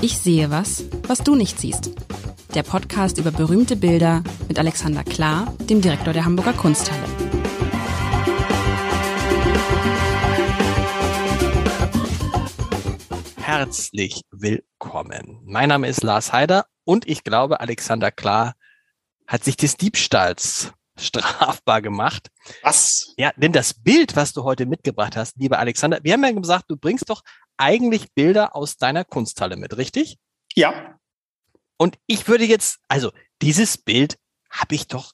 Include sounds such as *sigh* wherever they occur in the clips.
Ich sehe was, was du nicht siehst. Der Podcast über berühmte Bilder mit Alexander Klar, dem Direktor der Hamburger Kunsthalle. Herzlich willkommen. Mein Name ist Lars Heider und ich glaube, Alexander Klar hat sich des Diebstahls strafbar gemacht. Was? Ja, denn das Bild, was du heute mitgebracht hast, lieber Alexander, wir haben ja gesagt, du bringst doch eigentlich Bilder aus deiner Kunsthalle mit, richtig? Ja. Und ich würde jetzt, also dieses Bild habe ich doch,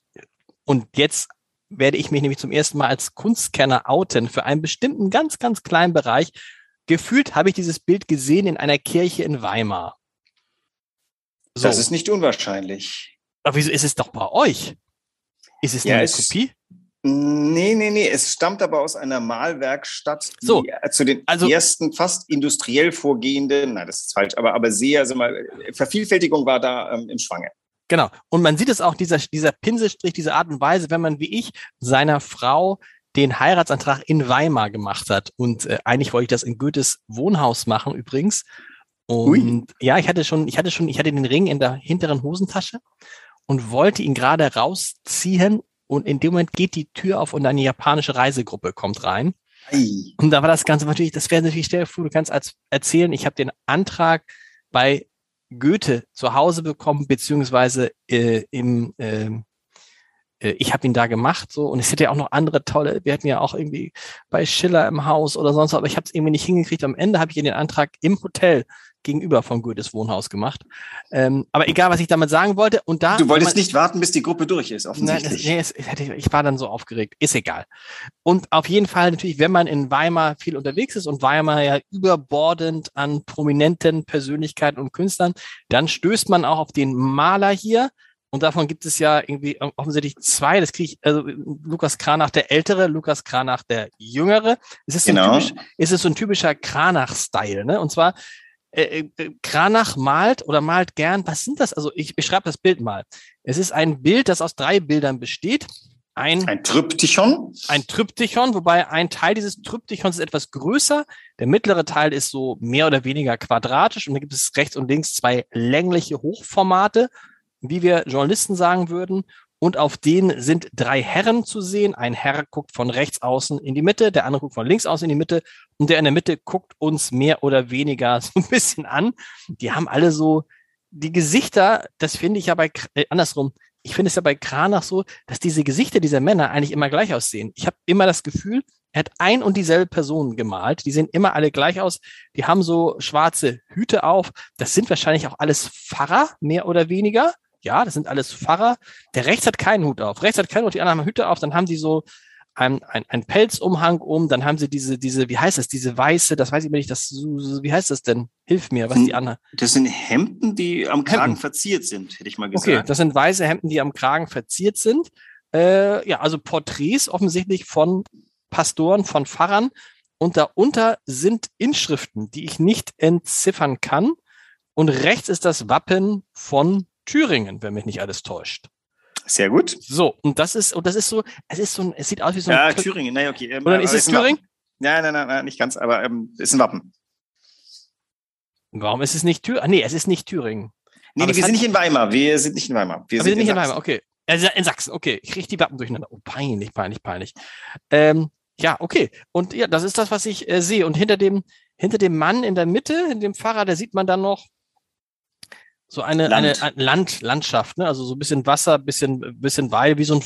und jetzt werde ich mich nämlich zum ersten Mal als Kunstkenner outen für einen bestimmten ganz, ganz kleinen Bereich. Gefühlt habe ich dieses Bild gesehen in einer Kirche in Weimar. So. Das ist nicht unwahrscheinlich. Aber wieso ist es doch bei euch? Ist es ja, eine es, Kopie? Nee, nee, nee. Es stammt aber aus einer Malwerkstatt, die so, zu den also, ersten fast industriell vorgehenden, nein, das ist falsch, aber, aber sehr, also mal, Vervielfältigung war da ähm, im Schwange. Genau. Und man sieht es auch, dieser, dieser Pinselstrich, diese Art und Weise, wenn man wie ich seiner Frau den Heiratsantrag in Weimar gemacht hat. Und äh, eigentlich wollte ich das in Goethes Wohnhaus machen übrigens. Und Ui. ja, ich hatte schon, ich hatte schon, ich hatte den Ring in der hinteren Hosentasche und wollte ihn gerade rausziehen und in dem Moment geht die Tür auf und eine japanische Reisegruppe kommt rein. Ei. Und da war das Ganze natürlich, das wäre natürlich, vor, du kannst als erzählen, ich habe den Antrag bei Goethe zu Hause bekommen, beziehungsweise äh, im, äh, ich habe ihn da gemacht so und es hätte ja auch noch andere tolle, wir hatten ja auch irgendwie bei Schiller im Haus oder sonst, aber ich habe es irgendwie nicht hingekriegt. Am Ende habe ich den Antrag im Hotel gegenüber von Goethes Wohnhaus gemacht. Ähm, aber egal, was ich damit sagen wollte. Und da, du wolltest man, nicht warten, bis die Gruppe durch ist, offensichtlich. Nein, das, nee, ich war dann so aufgeregt. Ist egal. Und auf jeden Fall natürlich, wenn man in Weimar viel unterwegs ist und Weimar ja überbordend an prominenten Persönlichkeiten und Künstlern, dann stößt man auch auf den Maler hier. Und davon gibt es ja irgendwie offensichtlich zwei. Das kriege ich, also Lukas Kranach der Ältere, Lukas Kranach der Jüngere. Es ist, genau. ein typisch, es ist so ein typischer Kranach-Style. Ne? Und zwar äh, äh, Kranach malt oder malt gern, was sind das? Also ich beschreibe das Bild mal. Es ist ein Bild, das aus drei Bildern besteht. Ein, ein Tryptychon. Ein Tryptychon, wobei ein Teil dieses Tryptychons ist etwas größer. Der mittlere Teil ist so mehr oder weniger quadratisch und dann gibt es rechts und links zwei längliche Hochformate, wie wir Journalisten sagen würden. Und auf denen sind drei Herren zu sehen. Ein Herr guckt von rechts außen in die Mitte, der andere guckt von links außen in die Mitte und der in der Mitte guckt uns mehr oder weniger *laughs* so ein bisschen an. Die haben alle so die Gesichter, das finde ich ja bei, äh, andersrum, ich finde es ja bei Kranach so, dass diese Gesichter dieser Männer eigentlich immer gleich aussehen. Ich habe immer das Gefühl, er hat ein und dieselbe Person gemalt. Die sehen immer alle gleich aus. Die haben so schwarze Hüte auf. Das sind wahrscheinlich auch alles Pfarrer, mehr oder weniger. Ja, das sind alles Pfarrer. Der rechts hat keinen Hut auf. Rechts hat keinen Hut, die anderen haben Hüte auf. Dann haben die so ein, ein, ein Pelzumhang um. Dann haben sie diese, diese, wie heißt das, diese weiße, das weiß ich immer nicht, das, wie heißt das denn? Hilf mir, was die anderen. Das sind Hemden, die am Kragen Hemden. verziert sind, hätte ich mal gesagt. Okay, das sind weiße Hemden, die am Kragen verziert sind. Äh, ja, also Porträts offensichtlich von Pastoren, von Pfarrern. Und darunter sind Inschriften, die ich nicht entziffern kann. Und rechts ist das Wappen von Thüringen, wenn mich nicht alles täuscht. Sehr gut. So, und das ist, und das ist so, es ist so ein, es sieht aus wie so ein. Ja, Thüringen, nein, okay. Ähm, Oder ist es Thüringen? Nein, nein, nein, nein, nicht ganz, aber ähm, ist ein Wappen. Warum ist es nicht Thüringen? Ah, nee, es ist nicht Thüringen. Nee, nee wir sind nicht in Weimar. Wir sind nicht in Weimar. Wir, sind, wir sind, nicht in, in Weimar, okay. Also in Sachsen, okay. Ich kriege die Wappen durcheinander. Oh, peinlich, peinlich, peinlich. Ähm, ja, okay. Und ja, das ist das, was ich äh, sehe. Und hinter dem, hinter dem Mann in der Mitte, in dem Fahrer, da sieht man dann noch so eine, Land. eine, Land, Landschaft, ne? also so ein bisschen Wasser, bisschen, bisschen Weide, wie so ein,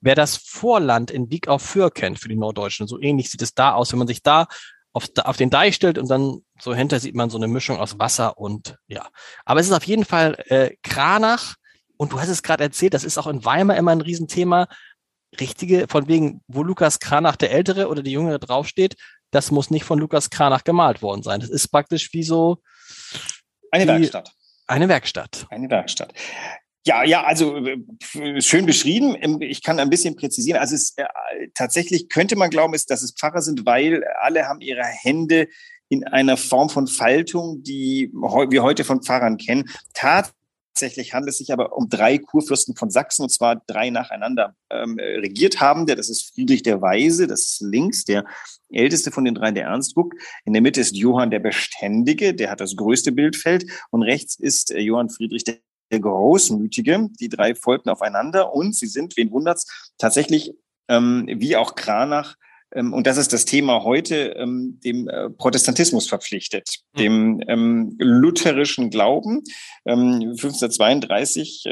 wer das Vorland in Wieg auf Föhr kennt für die Norddeutschen, so ähnlich sieht es da aus, wenn man sich da auf, auf den Deich stellt und dann so hinter sieht man so eine Mischung aus Wasser und ja. Aber es ist auf jeden Fall äh, Kranach und du hast es gerade erzählt, das ist auch in Weimar immer ein Riesenthema. Richtige, von wegen, wo Lukas Kranach der Ältere oder die Jüngere draufsteht, das muss nicht von Lukas Kranach gemalt worden sein. Das ist praktisch wie so eine Werkstatt. Eine Werkstatt. Eine Werkstatt. Ja, ja, also äh, schön beschrieben. Ähm, ich kann ein bisschen präzisieren. Also es äh, tatsächlich könnte man glauben, dass es Pfarrer sind, weil alle haben ihre Hände in einer Form von Faltung, die wir heute von Pfarrern kennen. Tatsächlich Tatsächlich handelt es sich aber um drei Kurfürsten von Sachsen, und zwar drei nacheinander ähm, regiert haben. Der, das ist Friedrich der Weise, das ist links, der älteste von den drei, der Ernst guckt. In der Mitte ist Johann der Beständige, der hat das größte Bildfeld. Und rechts ist äh, Johann Friedrich der der Großmütige. Die drei folgten aufeinander und sie sind, wen wundert's, tatsächlich ähm, wie auch Kranach und das ist das Thema heute, ähm, dem äh, Protestantismus verpflichtet, hm. dem ähm, lutherischen Glauben. 1532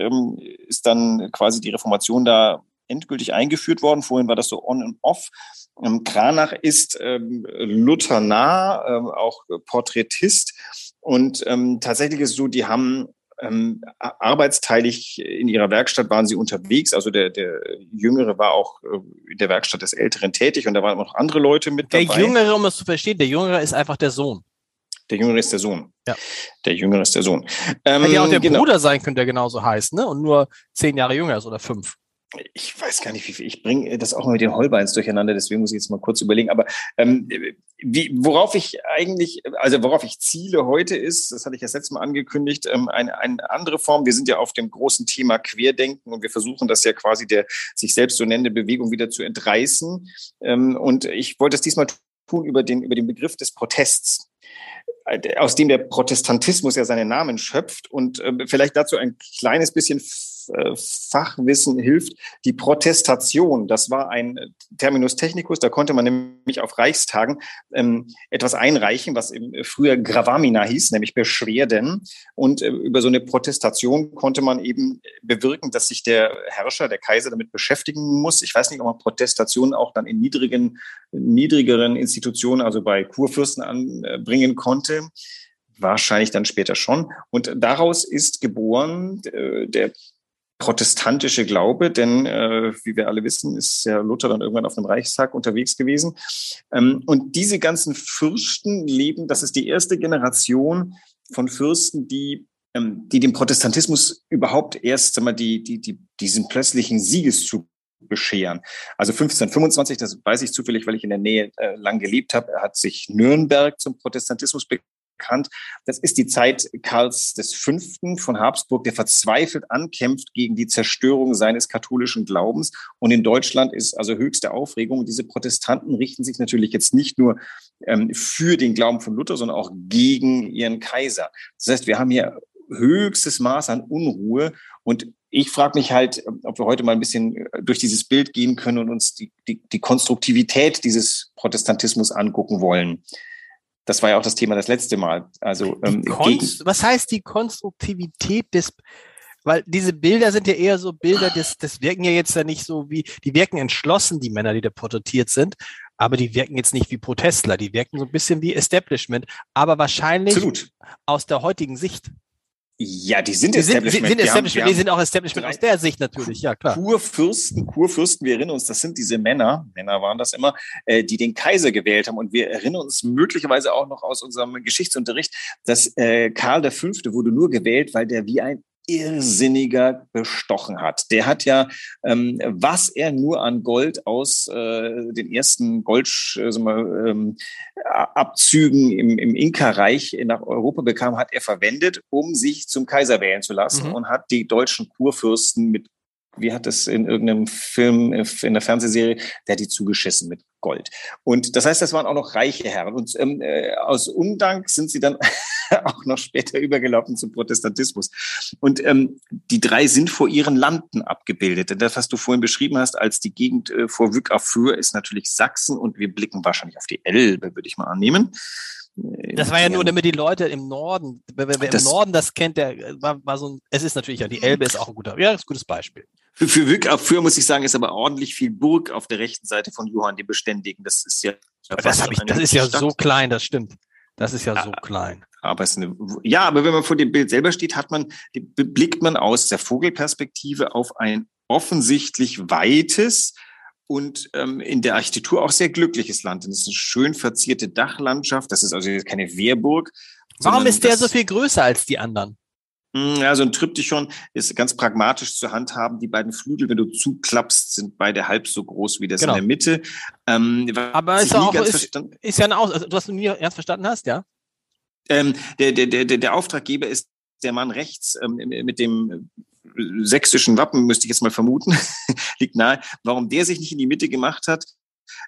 ist dann quasi die Reformation da endgültig eingeführt worden. Vorhin war das so on and off. Kranach ist Luthernah, auch Porträtist. Und tatsächlich ist es so, die haben ähm, arbeitsteilig in ihrer Werkstatt waren sie unterwegs. Also der, der Jüngere war auch äh, in der Werkstatt des Älteren tätig und da waren noch andere Leute mit dabei. Der Jüngere, um es zu verstehen, der Jüngere ist einfach der Sohn. Der Jüngere ist der Sohn. Ja. Der Jüngere ist der Sohn. Ähm, Hätte ja auch der genau. Bruder sein können, der genauso heißt, ne? Und nur zehn Jahre jünger ist oder fünf ich weiß gar nicht, wie viel, ich bringe das auch mal mit den Holbeins durcheinander, deswegen muss ich jetzt mal kurz überlegen. Aber ähm, wie, worauf ich eigentlich, also worauf ich ziele heute ist, das hatte ich ja letztes Mal angekündigt, ähm, eine, eine andere Form. Wir sind ja auf dem großen Thema Querdenken und wir versuchen das ja quasi der sich selbst so nennende Bewegung wieder zu entreißen. Ähm, und ich wollte es diesmal tun über den, über den Begriff des Protests aus dem der Protestantismus ja seinen Namen schöpft und äh, vielleicht dazu ein kleines bisschen Fachwissen hilft. Die Protestation, das war ein Terminus technicus, da konnte man nämlich auf Reichstagen ähm, etwas einreichen, was früher Gravamina hieß, nämlich Beschwerden. Und äh, über so eine Protestation konnte man eben bewirken, dass sich der Herrscher, der Kaiser damit beschäftigen muss. Ich weiß nicht, ob man Protestationen auch dann in niedrigen, niedrigeren Institutionen, also bei Kurfürsten anbringen konnte wahrscheinlich dann später schon. Und daraus ist geboren äh, der protestantische Glaube, denn äh, wie wir alle wissen, ist ja Luther dann irgendwann auf einem Reichstag unterwegs gewesen. Ähm, und diese ganzen Fürsten leben, das ist die erste Generation von Fürsten, die ähm, die dem Protestantismus überhaupt erst mal, die, die, die, diesen plötzlichen Siegeszug bescheren. Also 1525, das weiß ich zufällig, weil ich in der Nähe äh, lang gelebt habe, hat sich Nürnberg zum Protestantismus bekannt. Das ist die Zeit Karls V. von Habsburg, der verzweifelt ankämpft gegen die Zerstörung seines katholischen Glaubens. Und in Deutschland ist also höchste Aufregung. Diese Protestanten richten sich natürlich jetzt nicht nur ähm, für den Glauben von Luther, sondern auch gegen ihren Kaiser. Das heißt, wir haben hier höchstes Maß an Unruhe. Und ich frage mich halt, ob wir heute mal ein bisschen äh, durch dieses Bild gehen können und uns die, die, die Konstruktivität dieses Protestantismus angucken wollen. Das war ja auch das Thema das letzte Mal. Also ähm, was heißt die Konstruktivität des weil diese Bilder sind ja eher so Bilder, das, das wirken ja jetzt ja nicht so wie, die wirken entschlossen, die Männer, die da porträtiert sind, aber die wirken jetzt nicht wie Protestler, die wirken so ein bisschen wie Establishment, aber wahrscheinlich Absolut. aus der heutigen Sicht. Ja, die sind die Establishment. Sind, sind Establishment, die sind auch Establishment aus der Sicht natürlich, ja klar. Kurfürsten, Kurfürsten, wir erinnern uns, das sind diese Männer, Männer waren das immer, äh, die den Kaiser gewählt haben. Und wir erinnern uns möglicherweise auch noch aus unserem Geschichtsunterricht, dass äh, Karl V. wurde nur gewählt, weil der wie ein irrsinniger bestochen hat. Der hat ja, ähm, was er nur an Gold aus äh, den ersten Goldabzügen äh, ähm, im, im Inka-Reich nach Europa bekam, hat er verwendet, um sich zum Kaiser wählen zu lassen mhm. und hat die deutschen Kurfürsten mit wie hat es in irgendeinem Film, in der Fernsehserie, der hat die zugeschissen mit Gold. Und das heißt, das waren auch noch reiche Herren. Und ähm, äh, aus Undank sind sie dann *laughs* auch noch später übergelaufen zum Protestantismus. Und ähm, die drei sind vor ihren Landen abgebildet. Denn das, was du vorhin beschrieben hast, als die Gegend äh, vor Wyck auf Föhr, ist natürlich Sachsen und wir blicken wahrscheinlich auf die Elbe, würde ich mal annehmen. Das war ja nur, damit die Leute im Norden, wer, wer im Norden das kennt, der war, war so ein, es ist natürlich ja, die Elbe ist auch ein guter, ja, ist ein gutes Beispiel. Für, für Wyck ab für, muss ich sagen, ist aber ordentlich viel Burg auf der rechten Seite von Johann die Beständigen. Das ist ja. Das, ich, das ist ja Stadt. so klein, das stimmt. Das ist ja, ja so klein. Aber es ist eine, ja, aber wenn man vor dem Bild selber steht, hat man, blickt man aus der Vogelperspektive auf ein offensichtlich weites, und ähm, in der Architektur auch sehr glückliches Land. Das ist eine schön verzierte Dachlandschaft. Das ist also keine Wehrburg. Warum ist der so viel größer als die anderen? Hm, ja, so ein Triptychon ist ganz pragmatisch zu handhaben. Die beiden Flügel, wenn du zuklappst, sind beide halb so groß wie das genau. in der Mitte. Ähm, Aber ist, auch, ist, ist, ja eine Aus also, du hast nie ernst verstanden hast, ja? Ähm, der, der, der, der Auftraggeber ist der Mann rechts ähm, mit dem sächsischen Wappen, müsste ich jetzt mal vermuten, *laughs* liegt nahe, warum der sich nicht in die Mitte gemacht hat,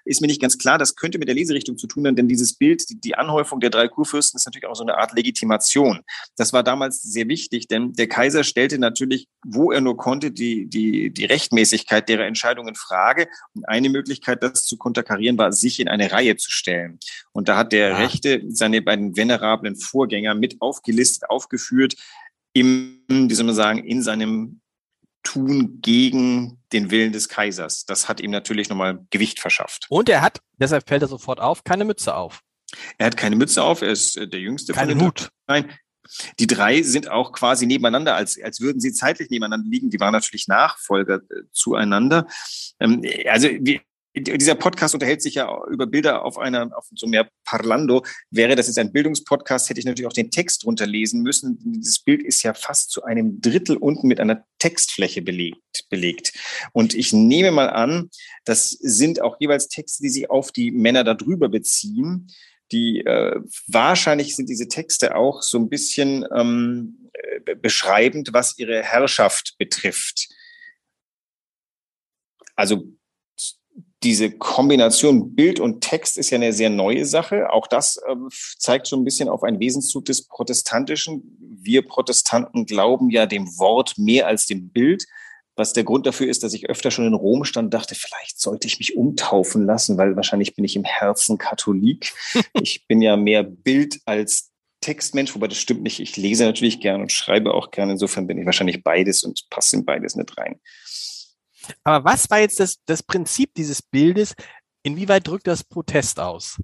ist mir nicht ganz klar. Das könnte mit der Leserichtung zu tun haben, denn dieses Bild, die, Anhäufung der drei Kurfürsten ist natürlich auch so eine Art Legitimation. Das war damals sehr wichtig, denn der Kaiser stellte natürlich, wo er nur konnte, die, die, die Rechtmäßigkeit derer Entscheidungen in Frage. Und eine Möglichkeit, das zu konterkarieren, war, sich in eine Reihe zu stellen. Und da hat der ja. Rechte seine beiden venerablen Vorgänger mit aufgelistet, aufgeführt, im, wie soll man sagen, in seinem tun gegen den Willen des Kaisers. Das hat ihm natürlich nochmal Gewicht verschafft. Und er hat, deshalb fällt er sofort auf, keine Mütze auf. Er hat keine Mütze auf, er ist äh, der Jüngste. Keine Hut. Nein. Die drei sind auch quasi nebeneinander, als, als würden sie zeitlich nebeneinander liegen. Die waren natürlich Nachfolger äh, zueinander. Ähm, also wir, dieser Podcast unterhält sich ja über Bilder auf einer, auf so mehr Parlando. Wäre das jetzt ein Bildungspodcast, hätte ich natürlich auch den Text drunter lesen müssen. Dieses Bild ist ja fast zu einem Drittel unten mit einer Textfläche belegt, belegt. Und ich nehme mal an, das sind auch jeweils Texte, die sich auf die Männer darüber beziehen. Die äh, wahrscheinlich sind diese Texte auch so ein bisschen ähm, beschreibend, was ihre Herrschaft betrifft. Also diese Kombination Bild und Text ist ja eine sehr neue Sache. Auch das äh, zeigt schon ein bisschen auf einen Wesenszug des Protestantischen. Wir Protestanten glauben ja dem Wort mehr als dem Bild. Was der Grund dafür ist, dass ich öfter schon in Rom stand und dachte, vielleicht sollte ich mich umtaufen lassen, weil wahrscheinlich bin ich im Herzen Katholik. *laughs* ich bin ja mehr Bild als Textmensch, wobei das stimmt nicht. Ich lese natürlich gerne und schreibe auch gerne. Insofern bin ich wahrscheinlich beides und passe in beides nicht rein. Aber was war jetzt das, das Prinzip dieses Bildes? Inwieweit drückt das Protest aus?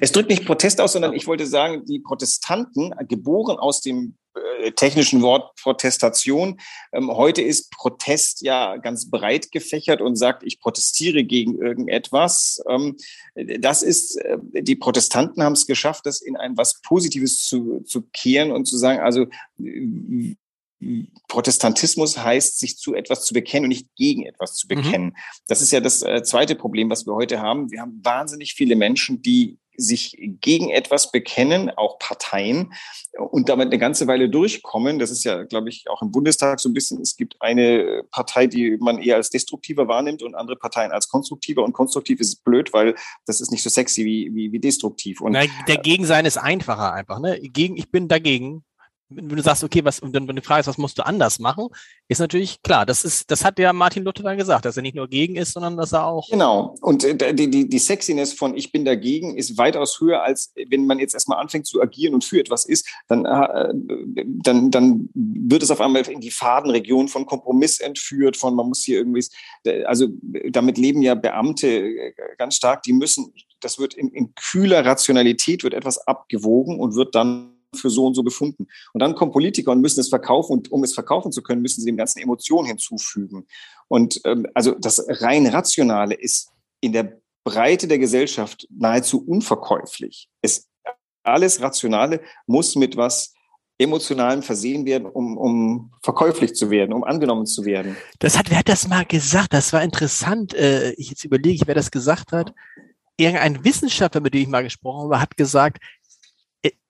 Es drückt nicht Protest aus, sondern ich wollte sagen, die Protestanten, geboren aus dem äh, technischen Wort Protestation. Ähm, heute ist Protest ja ganz breit gefächert und sagt, ich protestiere gegen irgendetwas. Ähm, das ist, äh, die Protestanten haben es geschafft, das in ein was Positives zu, zu kehren und zu sagen, also Protestantismus heißt, sich zu etwas zu bekennen und nicht gegen etwas zu mhm. bekennen. Mhm. Das ist ja das äh, zweite Problem, was wir heute haben. Wir haben wahnsinnig viele Menschen, die sich gegen etwas bekennen, auch Parteien, und damit eine ganze Weile durchkommen. Das ist ja, glaube ich, auch im Bundestag so ein bisschen, es gibt eine Partei, die man eher als destruktiver wahrnimmt und andere Parteien als konstruktiver. Und konstruktiv ist blöd, weil das ist nicht so sexy wie, wie, wie destruktiv. Und, Nein, dagegen sein ist einfacher einfach. Ne? Gegen, ich bin dagegen wenn du sagst, okay, was, und wenn du fragst, was musst du anders machen, ist natürlich klar, das ist, das hat ja Martin Luther dann gesagt, dass er nicht nur gegen ist, sondern dass er auch. Genau. Und äh, die, die, die Sexiness von ich bin dagegen ist weitaus höher, als wenn man jetzt erstmal anfängt zu agieren und für etwas ist, dann, äh, dann, dann wird es auf einmal in die Fadenregion von Kompromiss entführt, von man muss hier irgendwie, also damit leben ja Beamte äh, ganz stark, die müssen, das wird in, in kühler Rationalität wird etwas abgewogen und wird dann für so und so befunden. Und dann kommen Politiker und müssen es verkaufen und um es verkaufen zu können, müssen sie dem ganzen Emotionen hinzufügen. Und ähm, also das rein Rationale ist in der Breite der Gesellschaft nahezu unverkäuflich. Es, alles Rationale muss mit was Emotionalem versehen werden, um, um verkäuflich zu werden, um angenommen zu werden. Das hat, wer hat das mal gesagt? Das war interessant. Äh, ich jetzt überlege, wer das gesagt hat. Irgendein Wissenschaftler, mit dem ich mal gesprochen habe, hat gesagt,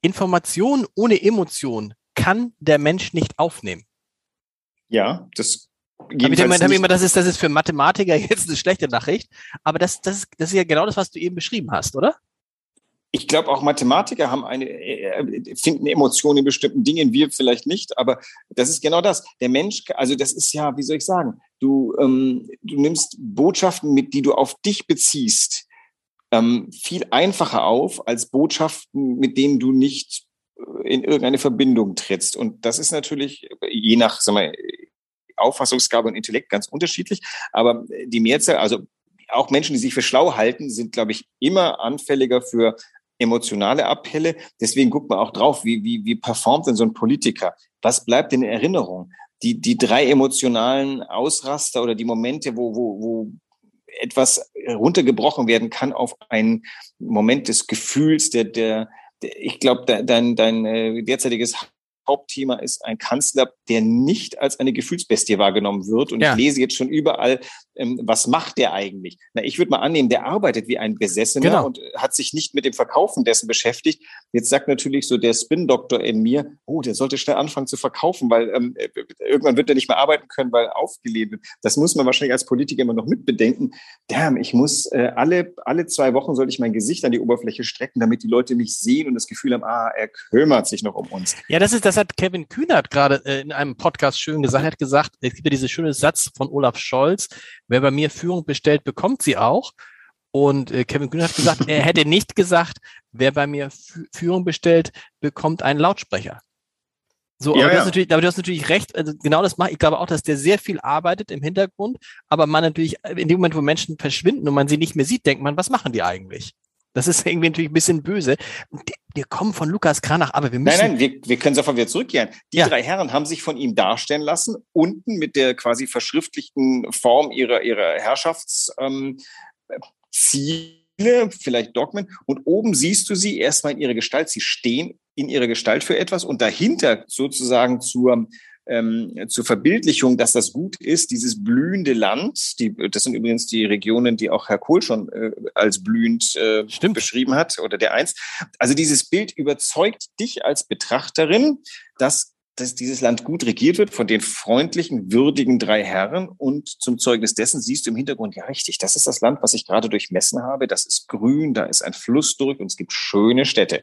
Information ohne Emotion kann der Mensch nicht aufnehmen. Ja, das damit immer, immer, das ist, das ist für Mathematiker *laughs* jetzt eine schlechte Nachricht, aber das, das, ist, das ist ja genau das, was du eben beschrieben hast, oder? Ich glaube, auch Mathematiker haben eine, äh, finden Emotionen in bestimmten Dingen, wir vielleicht nicht, aber das ist genau das. Der Mensch, also das ist ja, wie soll ich sagen, du, ähm, du nimmst Botschaften mit, die du auf dich beziehst, ähm, viel einfacher auf als Botschaften, mit denen du nicht äh, in irgendeine Verbindung trittst. Und das ist natürlich je nach sag mal, Auffassungsgabe und Intellekt ganz unterschiedlich. Aber die Mehrzahl, also auch Menschen, die sich für schlau halten, sind, glaube ich, immer anfälliger für emotionale Appelle. Deswegen guckt man auch drauf, wie, wie, wie performt denn so ein Politiker? Was bleibt in Erinnerung? Die, die drei emotionalen Ausraster oder die Momente, wo, wo, wo etwas runtergebrochen werden kann auf einen Moment des Gefühls, der, der, der ich glaube, dein, dein äh, derzeitiges Hauptthema ist ein Kanzler, der nicht als eine Gefühlsbestie wahrgenommen wird. Und ja. ich lese jetzt schon überall, ähm, was macht der eigentlich? Na, ich würde mal annehmen, der arbeitet wie ein Besessener genau. und hat sich nicht mit dem Verkaufen dessen beschäftigt. Jetzt sagt natürlich so der Spin-Doktor in mir, oh, der sollte schnell anfangen zu verkaufen, weil ähm, äh, irgendwann wird er nicht mehr arbeiten können, weil aufgelehnt wird. Das muss man wahrscheinlich als Politiker immer noch mitbedenken. Damn, ich muss äh, alle, alle zwei Wochen sollte ich mein Gesicht an die Oberfläche strecken, damit die Leute mich sehen und das Gefühl haben, ah, er kümmert sich noch um uns. Ja, das ist, das hat Kevin Kühnert gerade äh, in einem Podcast schön gesagt. Er hat gesagt, es gibt ja diesen schönen Satz von Olaf Scholz, wer bei mir Führung bestellt, bekommt sie auch. Und äh, Kevin Kühn hat gesagt, er hätte nicht gesagt, wer bei mir Führung bestellt, bekommt einen Lautsprecher. So, ja, aber, du hast natürlich, aber du hast natürlich recht, also genau das mache ich glaube auch, dass der sehr viel arbeitet im Hintergrund, aber man natürlich in dem Moment, wo Menschen verschwinden und man sie nicht mehr sieht, denkt man, was machen die eigentlich? Das ist *laughs* irgendwie natürlich ein bisschen böse. Wir kommen von Lukas Kranach, aber wir müssen. Nein, nein, wir, wir können sofort wieder zurückkehren. Die ja. drei Herren haben sich von ihm darstellen lassen, unten mit der quasi verschriftlichten Form ihrer, ihrer Herrschaftsziele, ähm, vielleicht Dogmen. Und oben siehst du sie erstmal in ihrer Gestalt. Sie stehen in ihrer Gestalt für etwas und dahinter sozusagen zur ähm, zur Verbildlichung, dass das gut ist, dieses blühende Land, die, das sind übrigens die Regionen, die auch Herr Kohl schon äh, als blühend äh, beschrieben hat oder der eins. Also dieses Bild überzeugt dich als Betrachterin, dass dass dieses Land gut regiert wird von den freundlichen, würdigen drei Herren. Und zum Zeugnis dessen siehst du im Hintergrund, ja richtig, das ist das Land, was ich gerade durchmessen habe. Das ist grün, da ist ein Fluss durch und es gibt schöne Städte.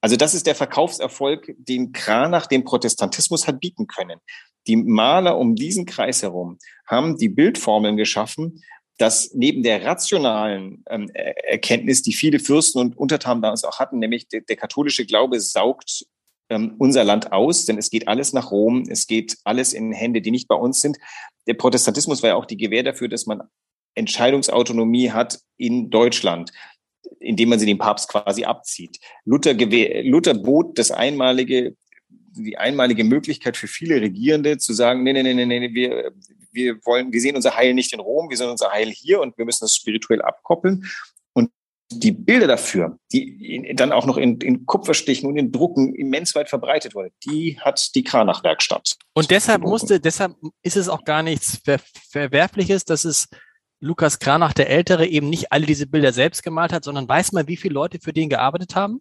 Also das ist der Verkaufserfolg, den Kranach dem Protestantismus hat bieten können. Die Maler um diesen Kreis herum haben die Bildformeln geschaffen, dass neben der rationalen ähm, Erkenntnis, die viele Fürsten und Untertanen damals auch hatten, nämlich der, der katholische Glaube saugt ähm, unser Land aus, denn es geht alles nach Rom, es geht alles in Hände, die nicht bei uns sind. Der Protestantismus war ja auch die Gewähr dafür, dass man Entscheidungsautonomie hat in Deutschland indem man sie dem Papst quasi abzieht. Luther, Luther bot das einmalige, die einmalige Möglichkeit für viele Regierende zu sagen, nee, nee, nee, nee, nee, wir, wir wollen, wir sehen unser Heil nicht in Rom, wir sehen unser Heil hier und wir müssen das spirituell abkoppeln. Die Bilder dafür, die dann auch noch in, in Kupferstichen und in Drucken immens weit verbreitet wurden, die hat die Kranach-Werkstatt. Und deshalb musste, deshalb ist es auch gar nichts Ver Verwerfliches, dass es Lukas Kranach der Ältere eben nicht alle diese Bilder selbst gemalt hat, sondern weiß man, wie viele Leute für den gearbeitet haben?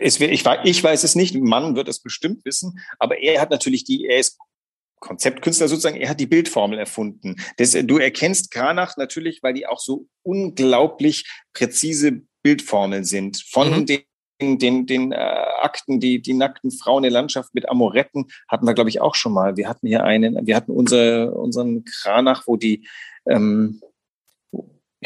Es, ich, ich weiß es nicht, Mann wird es bestimmt wissen, aber er hat natürlich die, er ist Konzeptkünstler sozusagen, er hat die Bildformel erfunden. Das, du erkennst Kranach natürlich, weil die auch so unglaublich präzise Bildformeln sind. Von mhm. den den, den äh, Akten, die, die nackten Frauen in der Landschaft mit Amoretten hatten wir, glaube ich, auch schon mal. Wir hatten hier einen, wir hatten unsere, unseren Kranach, wo die, ähm,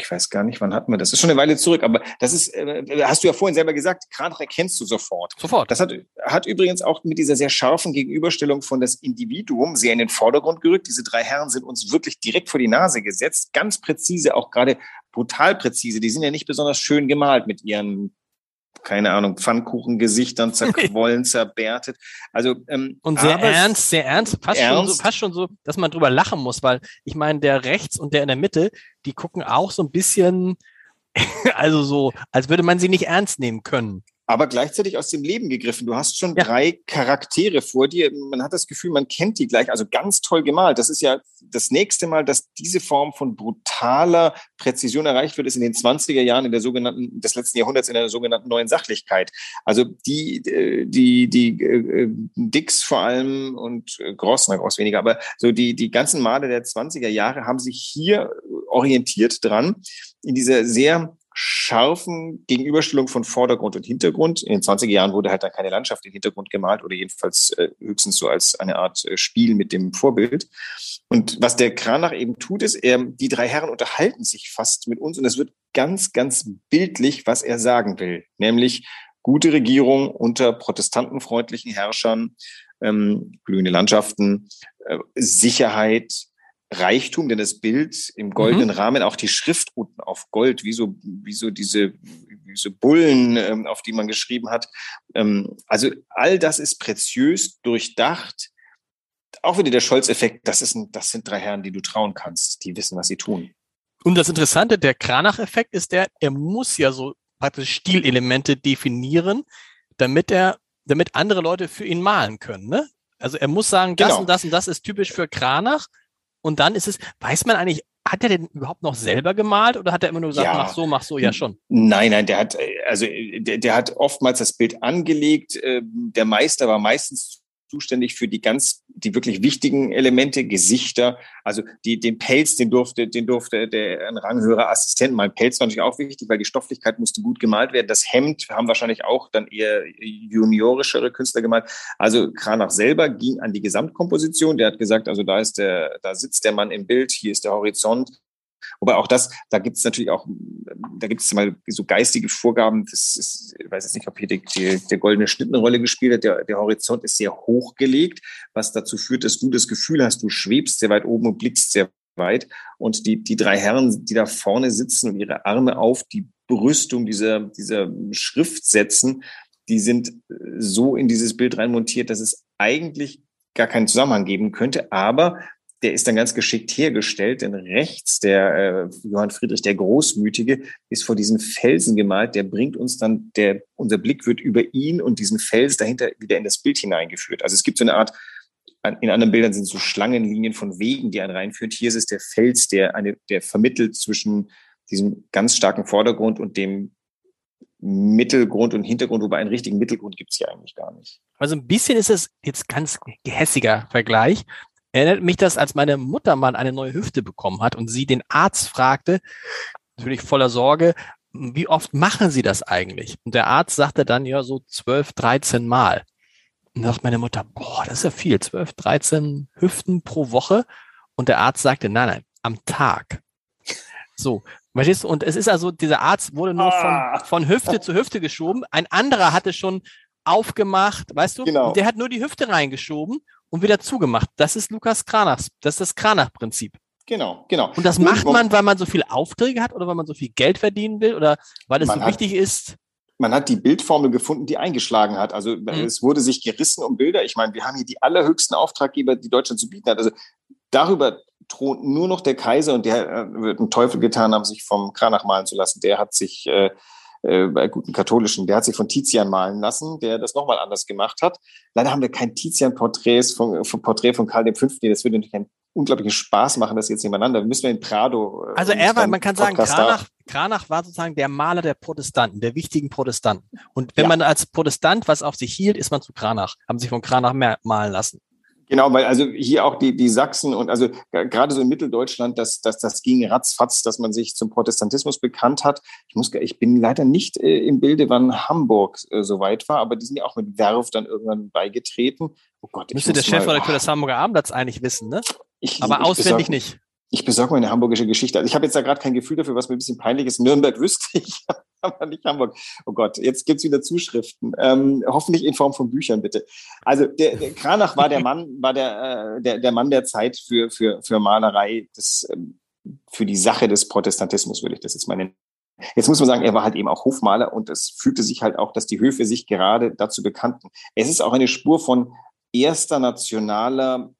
ich weiß gar nicht, wann hatten wir das? das ist schon eine Weile zurück, aber das ist, äh, hast du ja vorhin selber gesagt, Kranach erkennst du sofort. Sofort. Das hat, hat übrigens auch mit dieser sehr scharfen Gegenüberstellung von das Individuum sehr in den Vordergrund gerückt. Diese drei Herren sind uns wirklich direkt vor die Nase gesetzt, ganz präzise, auch gerade brutal präzise. Die sind ja nicht besonders schön gemalt mit ihren keine Ahnung, Pfannkuchengesichtern zerquollen, *laughs* zerbärtet. Also ähm, und sehr ernst, sehr ernst, fast ernst. schon so, fast schon so, dass man drüber lachen muss, weil ich meine, der rechts und der in der Mitte, die gucken auch so ein bisschen, *laughs* also so, als würde man sie nicht ernst nehmen können aber gleichzeitig aus dem Leben gegriffen. Du hast schon ja. drei Charaktere vor dir. Man hat das Gefühl, man kennt die gleich. Also ganz toll gemalt. Das ist ja das nächste Mal, dass diese Form von brutaler Präzision erreicht wird, ist in den 20er Jahren in der sogenannten, des letzten Jahrhunderts in der sogenannten neuen Sachlichkeit. Also die, äh, die, die äh, Dix vor allem und äh, Gross, na Gross weniger, aber so die, die ganzen Male der 20er Jahre haben sich hier orientiert dran, in dieser sehr scharfen Gegenüberstellung von Vordergrund und Hintergrund. In den 20er Jahren wurde halt dann keine Landschaft im Hintergrund gemalt oder jedenfalls äh, höchstens so als eine Art äh, Spiel mit dem Vorbild. Und was der Kranach eben tut, ist, er, die drei Herren unterhalten sich fast mit uns und es wird ganz, ganz bildlich, was er sagen will. Nämlich gute Regierung unter protestantenfreundlichen Herrschern, ähm, blühende Landschaften, äh, Sicherheit, Reichtum, denn das Bild im goldenen mhm. Rahmen, auch die Schrift unten auf Gold, wie so, wie so diese, wie so Bullen, ähm, auf die man geschrieben hat. Ähm, also all das ist preziös, durchdacht. Auch wieder der Scholz-Effekt, das, ist ein, das sind drei Herren, die du trauen kannst, die wissen, was sie tun. Und das Interessante, der Kranach-Effekt ist der, er muss ja so praktisch Stilelemente definieren, damit er, damit andere Leute für ihn malen können. Ne? Also er muss sagen, das genau. und das und das ist typisch für Kranach und dann ist es, weiß man eigentlich, hat er denn überhaupt noch selber gemalt oder hat er immer nur gesagt, ja. mach so, mach so, ja schon? Nein, nein, der hat, also der, der hat oftmals das Bild angelegt. Ähm, der Meister war meistens zuständig für die ganz, die wirklich wichtigen Elemente, Gesichter, also die, den Pelz, den durfte, den durfte der ein ranghöherer Assistent malen. Pelz war natürlich auch wichtig, weil die Stofflichkeit musste gut gemalt werden. Das Hemd haben wahrscheinlich auch dann eher juniorischere Künstler gemalt. Also Kranach selber ging an die Gesamtkomposition. Der hat gesagt, also da ist der, da sitzt der Mann im Bild, hier ist der Horizont, Wobei auch das, da gibt es natürlich auch, da gibt es mal so geistige Vorgaben. Das ist, ich weiß jetzt nicht, ob hier die, die, der goldene Schnitt eine Rolle gespielt hat. Der, der Horizont ist sehr hoch gelegt, was dazu führt, dass du das Gefühl hast, du schwebst sehr weit oben und blickst sehr weit. Und die, die drei Herren, die da vorne sitzen und ihre Arme auf die Brüstung dieser, dieser Schrift setzen, die sind so in dieses Bild reinmontiert, dass es eigentlich gar keinen Zusammenhang geben könnte. Aber der ist dann ganz geschickt hergestellt, denn rechts der äh, Johann Friedrich der Großmütige ist vor diesem Felsen gemalt, der bringt uns dann, der, unser Blick wird über ihn und diesen Fels dahinter wieder in das Bild hineingeführt. Also es gibt so eine Art, in anderen Bildern sind so Schlangenlinien von Wegen, die einen reinführt. Hier ist es der Fels, der eine, der vermittelt zwischen diesem ganz starken Vordergrund und dem Mittelgrund und Hintergrund, wobei einen richtigen Mittelgrund gibt es hier eigentlich gar nicht. Also ein bisschen ist es jetzt ganz gehässiger Vergleich, erinnert mich das, als meine Mutter mal eine neue Hüfte bekommen hat und sie den Arzt fragte, natürlich voller Sorge, wie oft machen Sie das eigentlich? Und der Arzt sagte dann ja so 12, 13 Mal. Und da sagt meine Mutter, boah, das ist ja viel, 12, 13 Hüften pro Woche. Und der Arzt sagte, nein, nein, am Tag. So, verstehst du? Und es ist also, dieser Arzt wurde nur von, ah. von Hüfte zu Hüfte geschoben. Ein anderer hatte schon aufgemacht, weißt du? Genau. Und der hat nur die Hüfte reingeschoben und wieder zugemacht. Das ist Lukas Kranachs, das ist das Kranach-Prinzip. Genau, genau. Und das macht man, weil man so viele Aufträge hat oder weil man so viel Geld verdienen will oder weil es so hat, wichtig ist? Man hat die Bildformel gefunden, die eingeschlagen hat. Also mhm. es wurde sich gerissen um Bilder. Ich meine, wir haben hier die allerhöchsten Auftraggeber, die Deutschland zu bieten hat. Also darüber thront nur noch der Kaiser und der äh, wird einen Teufel getan haben, sich vom Kranach malen zu lassen. Der hat sich äh, äh, bei guten Katholischen, der hat sich von Tizian malen lassen, der das nochmal anders gemacht hat. Leider haben wir kein Tizian-Porträt von, von, Porträt von Karl V. Das würde natürlich einen unglaublichen Spaß machen, das jetzt nebeneinander. Müssen wir in Prado. Äh, also er war, man kann sagen, Kranach, Kranach war sozusagen der Maler der Protestanten, der wichtigen Protestanten. Und wenn ja. man als Protestant was auf sich hielt, ist man zu Kranach, haben sich von Kranach mehr malen lassen. Genau, weil also hier auch die, die Sachsen und also gerade so in Mitteldeutschland, das, das, das ging ratzfatz, dass man sich zum Protestantismus bekannt hat. Ich muss, ich bin leider nicht äh, im Bilde, wann Hamburg äh, so weit war, aber die sind ja auch mit Werf dann irgendwann beigetreten. Oh Gott, Müsste der Chefredakteur des Hamburger Abendblatts eigentlich wissen, ne? Ich, aber ich auswendig besorg, nicht. Ich besorge mir eine hamburgische Geschichte. Also ich habe jetzt da gerade kein Gefühl dafür, was mir ein bisschen peinlich ist. Nürnberg wüsste *laughs* ich, aber nicht Hamburg. Oh Gott, jetzt gibt's wieder Zuschriften. Ähm, hoffentlich in Form von Büchern, bitte. Also der, der Kranach war der Mann, war der, äh, der, der Mann der Zeit für, für, für Malerei, des, ähm, für die Sache des Protestantismus, würde ich das jetzt mal nennen. Jetzt muss man sagen, er war halt eben auch Hofmaler und es fühlte sich halt auch, dass die Höfe sich gerade dazu bekannten. Es ist auch eine Spur von erster nationaler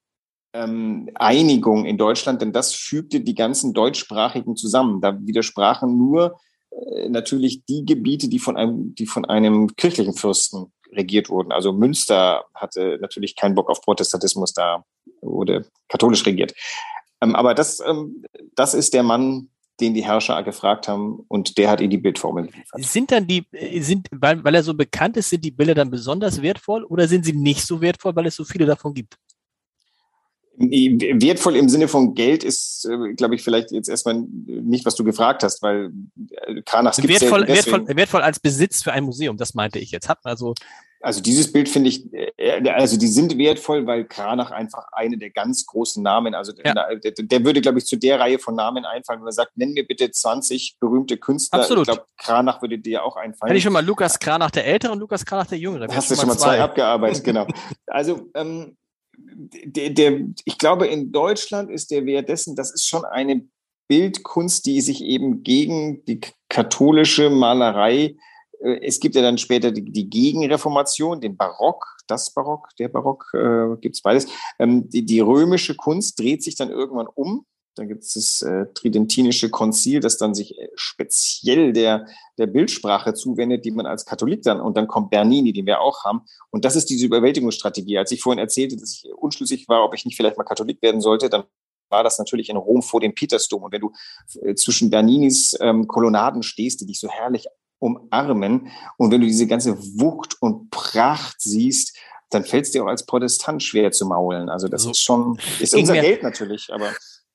ähm, Einigung in Deutschland, denn das fügte die ganzen Deutschsprachigen zusammen. Da widersprachen nur äh, natürlich die Gebiete, die von einem, die von einem kirchlichen Fürsten regiert wurden. Also Münster hatte natürlich keinen Bock auf Protestantismus, da wurde katholisch regiert. Ähm, aber das, ähm, das ist der Mann, den die Herrscher gefragt haben und der hat ihnen die Bildformel geliefert. Sind dann die, äh, sind, weil, weil er so bekannt ist, sind die Bilder dann besonders wertvoll oder sind sie nicht so wertvoll, weil es so viele davon gibt? Wertvoll im Sinne von Geld ist, äh, glaube ich, vielleicht jetzt erstmal nicht, was du gefragt hast, weil äh, Kranachs gibt es wertvoll, wertvoll, wertvoll als Besitz für ein Museum, das meinte ich jetzt. Hat also also dieses Bild finde ich, äh, also die sind wertvoll, weil Kranach einfach eine der ganz großen Namen, also ja. der, der, würde, glaube ich, zu der Reihe von Namen einfallen, wenn man sagt, nenn mir bitte 20 berühmte Künstler. Absolut. Ich glaube, Kranach würde dir auch einfallen. Hätte ich schon mal Lukas Kranach der Ältere und Lukas Kranach der Jüngere. Hast du schon mal zwei, zwei abgearbeitet, genau. *laughs* Also ähm, der, der, ich glaube, in Deutschland ist der Wert dessen, das ist schon eine Bildkunst, die sich eben gegen die katholische Malerei, äh, es gibt ja dann später die, die Gegenreformation, den Barock, das Barock, der Barock, äh, gibt es beides. Ähm, die, die römische Kunst dreht sich dann irgendwann um dann gibt es das äh, Tridentinische Konzil, das dann sich äh, speziell der, der Bildsprache zuwendet, die man als Katholik dann, und dann kommt Bernini, den wir auch haben. Und das ist diese Überwältigungsstrategie. Als ich vorhin erzählte, dass ich unschlüssig war, ob ich nicht vielleicht mal Katholik werden sollte, dann war das natürlich in Rom vor dem Petersdom. Und wenn du äh, zwischen Berninis ähm, Kolonnaden stehst, die dich so herrlich umarmen, und wenn du diese ganze Wucht und Pracht siehst, dann fällt es dir auch als Protestant schwer zu maulen. Also das also, ist schon, ist unser Geld natürlich, aber.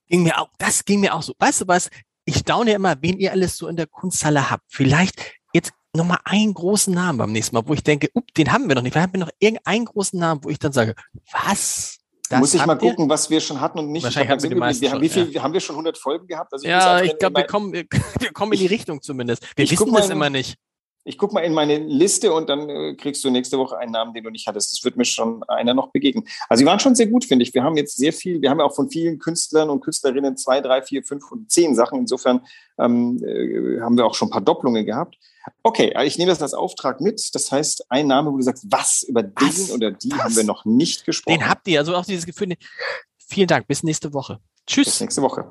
Ging mir auch, das ging mir auch so. Weißt du was? Ich staune immer, wen ihr alles so in der Kunsthalle habt. Vielleicht jetzt nochmal einen großen Namen beim nächsten Mal, wo ich denke, up, den haben wir noch nicht. Wir haben noch irgendeinen großen Namen, wo ich dann sage, was? Das Muss ich mal gucken, was wir schon hatten und nicht. Wahrscheinlich haben wir, die meisten wir haben, wie viel, ja. haben wir schon 100 Folgen gehabt? Also ja, ich glaube, wir kommen, wir, wir kommen in die Richtung zumindest. Wir wissen das immer nicht. Ich guck mal in meine Liste und dann äh, kriegst du nächste Woche einen Namen, den du nicht hattest. Das wird mir schon einer noch begegnen. Also die waren schon sehr gut, finde ich. Wir haben jetzt sehr viel, wir haben ja auch von vielen Künstlern und Künstlerinnen zwei, drei, vier, fünf und zehn Sachen. Insofern ähm, äh, haben wir auch schon ein paar Doppelungen gehabt. Okay, ich nehme das als Auftrag mit. Das heißt, ein Name, wo du sagst, was über was? den oder die was? haben wir noch nicht gesprochen. Den habt ihr, also auch dieses Gefühl. Vielen Dank, bis nächste Woche. Tschüss. Bis nächste Woche.